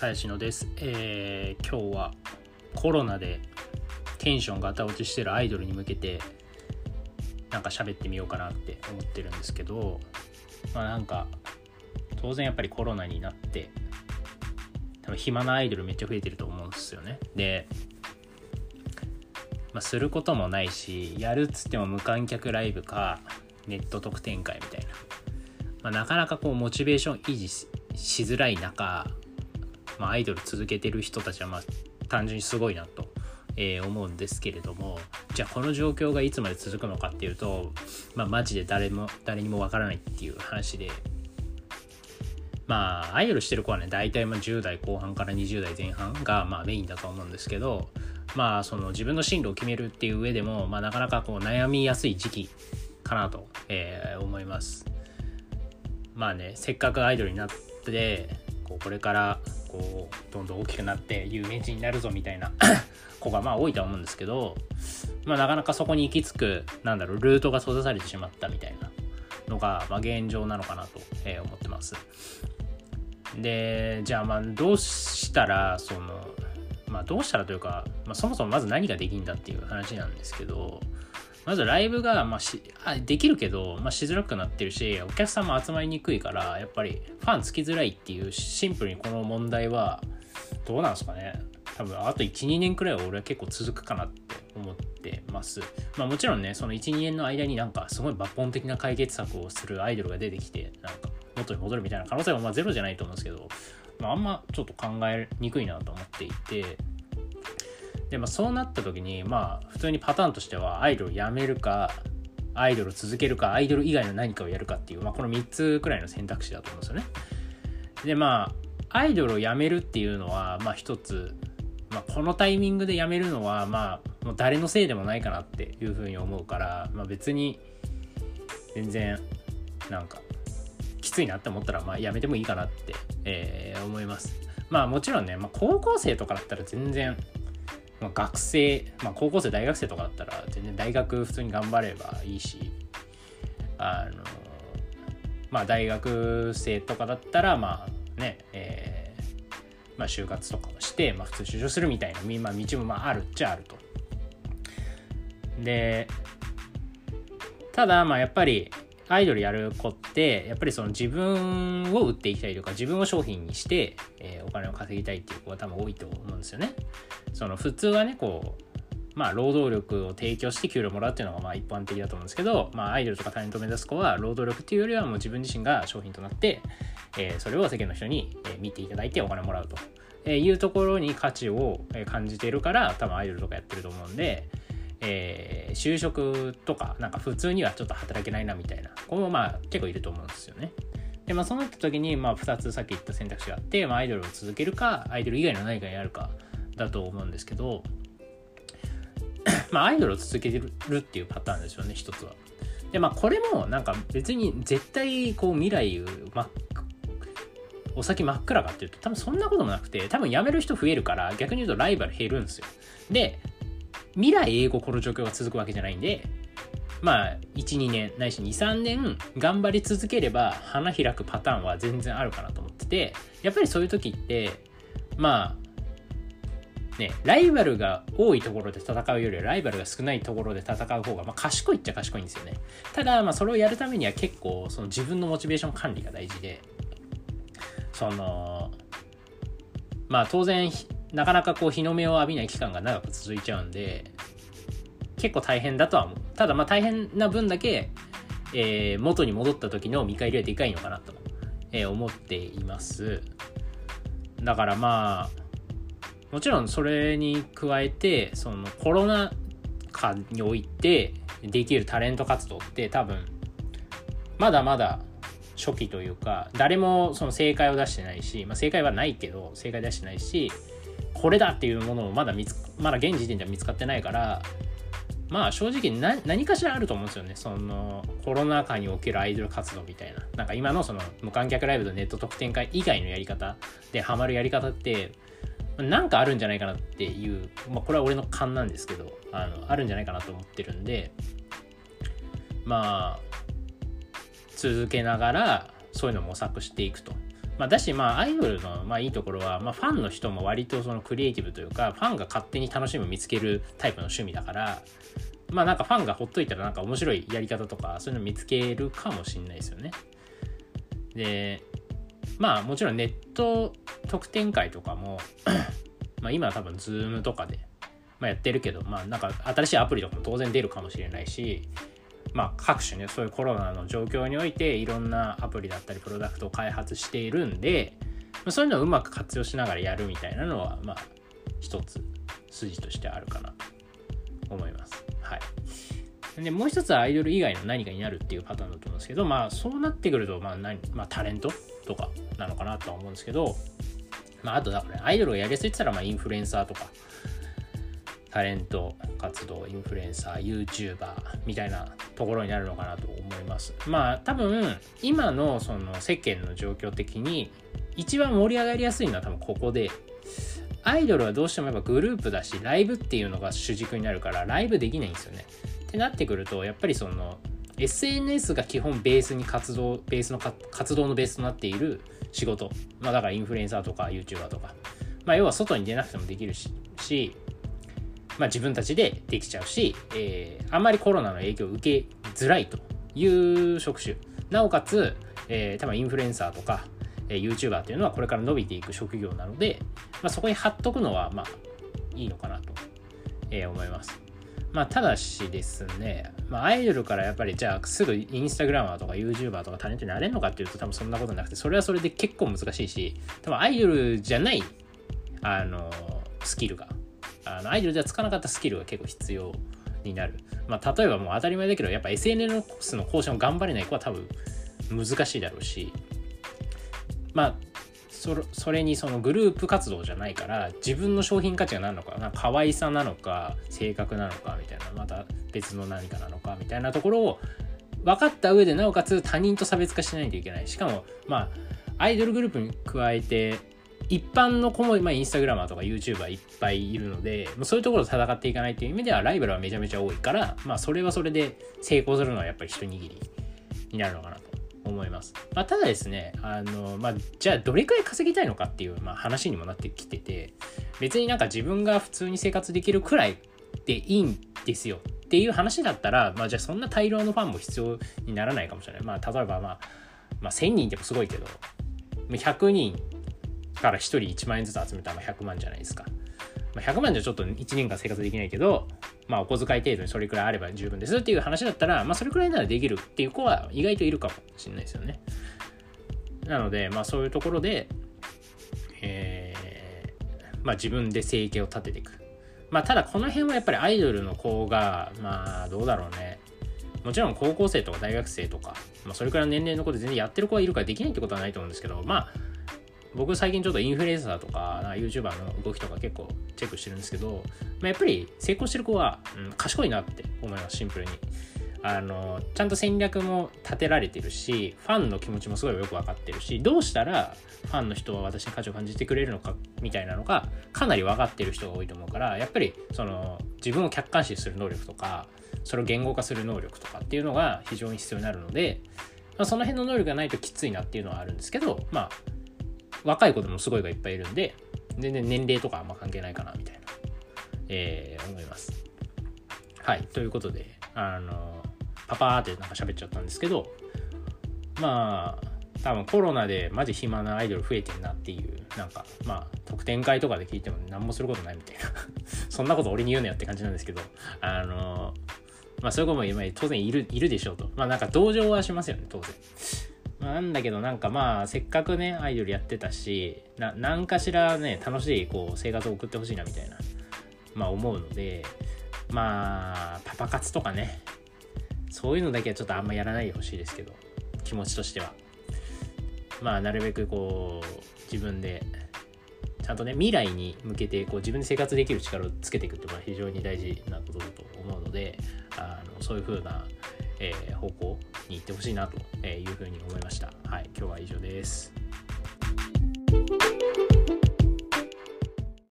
鞘野です、えー今日はコロナでテンションガタ落ちしてるアイドルに向けてなんか喋ってみようかなって思ってるんですけどまあなんか当然やっぱりコロナになって多分暇なアイドルめっちゃ増えてると思うんですよね。で、まあ、することもないしやるっつっても無観客ライブかネット特典会みたいな、まあ、なかなかこうモチベーション維持しづらい中まあ、アイドル続けてる人たちはまあ単純にすごいなと、えー思うんですけれどもじゃあこの状況がいつまで続くのかっていうと、まあ、マジで誰も誰にもわからないっていう話でまあアイドルしてる子はね大体まあ10代後半から20代前半がまあメインだと思うんですけどまあその自分の進路を決めるっていう上でも、まあ、なかなかこう悩みやすい時期かなと、えー思います。まあねせっかくアイドルになってこうこれからこうどんどん大きくなって有名人になるぞみたいな 子がまあ多いとは思うんですけど、まあ、なかなかそこに行き着くなんだろうルートが閉ざされてしまったみたいなのが、まあ、現状なのかなと、え思ってます。でじゃあまあどうしたらそのまあどうしたらというか、まあ、そもそもまず何ができるんだっていう話なんですけどまずライブが、まあ、しあできるけど、まあ、しづらくなってるしお客さんも集まりにくいからやっぱりファンつきづらいっていうシンプルにこの問題はどうなんですかね。多分あと12年くらいは俺は結構続くかなって思ってます。まあもちろんねその12年の間になんかすごい抜本的な解決策をするアイドルが出てきてなんか元に戻るみたいな可能性はまあゼロじゃないと思うんですけど、まあ、あんまちょっと考えにくいなと思っていてで、まあ、そうなった時にまあ普通にパターンとしてはアイドルをやめるかアイドルを続けるかアイドル以外の何かをやるかっていう、まあ、この3つくらいの選択肢だと思うんですよね。でまあアイドルをやめるっていうのはまあ一つ、まあ、このタイミングでやめるのはまあもう誰のせいでもないかなっていうふうに思うから、まあ、別に全然なんかきついなって思ったらまあやめてもいいかなって、えー思います。まあもちろんね、まあ、高校生とかだったら全然まあ、学生、まあ、高校生大学生とかだったら全然大学普通に頑張ればいいしあのまあ大学生とかだったらまあねえーまあ就活とかをして、まあ、普通就職するみたいな、まあ、道もまああるっちゃあると。でただまあやっぱりアイドルやる子ってやっぱりその自分を売っていきたいとか自分を商品にして、えーお金を稼ぎたいっていう子が多分多いと思うんですよね。その普通はねこうまあ労働力を提供して給料もらうっていうのがまあ一般的だと思うんですけど、まあ、アイドルとかタレントを目指す子は労働力っていうよりはもう自分自身が商品となって、えーそれを世間の人に見ていただいてお金もらうとえいうところに価値を感じているから多分アイドルとかやってると思うんで、えー就職とかなんか普通にはちょっと働けないなみたいな子もまあ結構いると思うんですよね。でまあそうなった時にまあ2つさっき言った選択肢があって、まあ、アイドルを続けるかアイドル以外の何かやるかだと思うんですけどまあアイドルを続けるっていうパターンですよね一つは。でまあこれもなんか別に絶対こう未来真っお先真っ暗かっていうと多分そんなこともなくて多分辞める人増えるから逆に言うとライバル減るんですよ。で未来英語この状況が続くわけじゃないんでまあ12年ないし23年頑張り続ければ花開くパターンは全然あるかなと思っててやっぱりそういう時ってまあねライバルが多いところで戦うよりはライバルが少ないところで戦う方が、まあ、賢いっちゃ賢いんですよね。ただまあそれをやるためには結構その自分のモチベーション管理が大事でそのまあ当然なかなかこう日の目を浴びない期間が長く続いちゃうんで結構大変だとは思う。ただまあ大変な分だけ、えー元に戻った時の見返りはでかいのかなと、えー思っています。だからまあもちろんそれに加えてそのコロナ禍においてできるタレント活動って多分まだまだ初期というか誰もその正解を出してないし、まあ、正解はないけど正解出してないしこれだっていうものもまだ見つまだ現時点では見つかってないからまあ正直な何かしらあると思うんですよね。そのコロナ禍におけるアイドル活動みたいな。なんか今のその無観客ライブとネット特典会以外のやり方でハマるやり方ってなんかあるんじゃないかなっていう、まあ、これは俺の勘なんですけどあのあるんじゃないかなと思ってるんでまあ続けながらそういうのを模索していくと、まあ、だしまあアイドルのまあいいところは、まあ、ファンの人も割とそのクリエイティブというかファンが勝手に楽しむ見つけるタイプの趣味だからまあなんかファンがほっといたらなんか面白いやり方とかそういうの見つけるかもしんないですよね。でまあもちろんネット特典会とかもまあ今は多分 Zoom とかで、まあ、やってるけどまあなんか新しいアプリとかも当然出るかもしれないしまあ各種ねそういうコロナの状況においていろんなアプリだったりプロダクトを開発しているんで、ま、そういうのをうまく活用しながらやるみたいなのはまあ一つ筋としてあるかなと思います。はい。で、もう一つはアイドル以外の何かになるっていうパターンだと思うんですけど、まあそうなってくると、まあ何、まあタレントとかなのかなとは思うんですけど、まああとだから、ね、アイドルをやりすいってたら、まあインフルエンサーとか、タレント活動、インフルエンサー、YouTuber みたいなところになるのかなと思います。まあ多分、今のその世間の状況的に、一番盛り上がりやすいのは多分ここで、アイドルはどうしてもやっぱグループだし、ライブっていうのが主軸になるから、ライブできないんですよね。ってなってくると、やっぱりその、SNS が基本ベースに活動、ベースの活動のベースとなっている仕事。まあだからインフルエンサーとか YouTuber とか。まあ要は外に出なくてもできるし、しまあ自分たちでできちゃうし、えー、あんまりコロナの影響を受けづらいという職種。なおかつ、えー、多分インフルエンサーとか、え YouTuber っていうのはこれから伸びていく職業なので、まあ、そこに貼っとくのはまあいいのかなと、え思います。まあ、ただしですね、まあ、アイドルからやっぱりじゃあすぐインスタグラマーとか YouTuber とかタレントになれるのかっていうと多分そんなことなくてそれはそれで結構難しいし多分アイドルじゃないあのスキルがあのアイドルではつかなかったスキルが結構必要になる、まあ、例えばもう当たり前だけどやっぱ SNS の更新を頑張れない子は多分難しいだろうし。まあそそれにそのグループ活動じゃないから自分の商品価値が何のかな可愛さなのか性格なのかみたいなまた別の何かなのかみたいなところを分かった上でなおかつ他人と差別化しないといけない。しかもまあアイドルグループに加えて一般の子も、まあ、インスタグラマーとか YouTuber いっぱいいるので、まそういうところと戦っていかないという意味ではライバルはめちゃめちゃ多いから、まあ、それはそれで成功するのはやっぱり一握りになるのかなと思います。まあ、ただですね、あの、まあ、じゃあどれくらい稼ぎたいのかっていう、まあ、話にもなってきてて、別になんか自分が普通に生活できるくらいでいいんですよっていう話だったら、まあ、じゃあそんな大量のファンも必要にならないかもしれない。まあ、例えば、まあ、まあ、1000人でもすごいけど、100人から1人1万円ずつ集めたら100万じゃないですか。まあ、100万じゃちょっと1年間生活できないけど、まあ、お小遣い程度にそれくらいあれば十分ですっていう話だったら、まあ、それくらいならできるっていう子は意外といるかもしれないですよね。なので、まあ、そういうところで、えー、まあ、自分で生計を立てていく。まあ、ただこの辺はやっぱりアイドルの子が、まあ、どうだろうね。もちろん高校生とか大学生とか、まあ、それくらいの年齢の子で全然やってる子がいるからできないってことはないと思うんですけど、まあ、僕最近ちょっとインフルエンサーとか YouTuber の動きとか結構チェックしてるんですけど、まあ、やっぱり成功してる子は、うん、賢いなって思いますシンプルに。あのちゃんと戦略も立てられてるしファンの気持ちもすごいよく分かってるしどうしたらファンの人は私に価値を感じてくれるのかみたいなのがかなり分かってる人が多いと思うからやっぱりその自分を客観視する能力とかそれを言語化する能力とかっていうのが非常に必要になるので、まあ、その辺の能力がないときついなっていうのはあるんですけどまあ若い子でもすごいがいっぱいいるんで、全然年齢とかあんま関係ないかな、みたいな、えー、思います。はい。ということで、あの、パパーってなんか喋っちゃったんですけど、まあ、多分コロナでマジ暇なアイドル増えてんなっていう、なんか、まあ、特典会とかで聞いても何もすることないみたいな そんなこと俺に言うのやって感じなんですけど、あの、まあそういう子も今当然いる、いるでしょうと。まあなんか同情はしますよね、当然。なんだけどなんかまあせっかくねアイドルやってたしな何かしらね楽しいこう生活を送ってほしいなみたいなまあ思うのでまあパパ活とかねそういうのだけはちょっとあんまやらないでほしいですけど気持ちとしては。まあなるべくこう自分でちゃんとね未来に向けてこう自分で生活できる力をつけていくっていうのは非常に大事なことだと思うのであのそういう風なえー、方向に行ってほしいなというふうに思いました。はい、今日は以上です。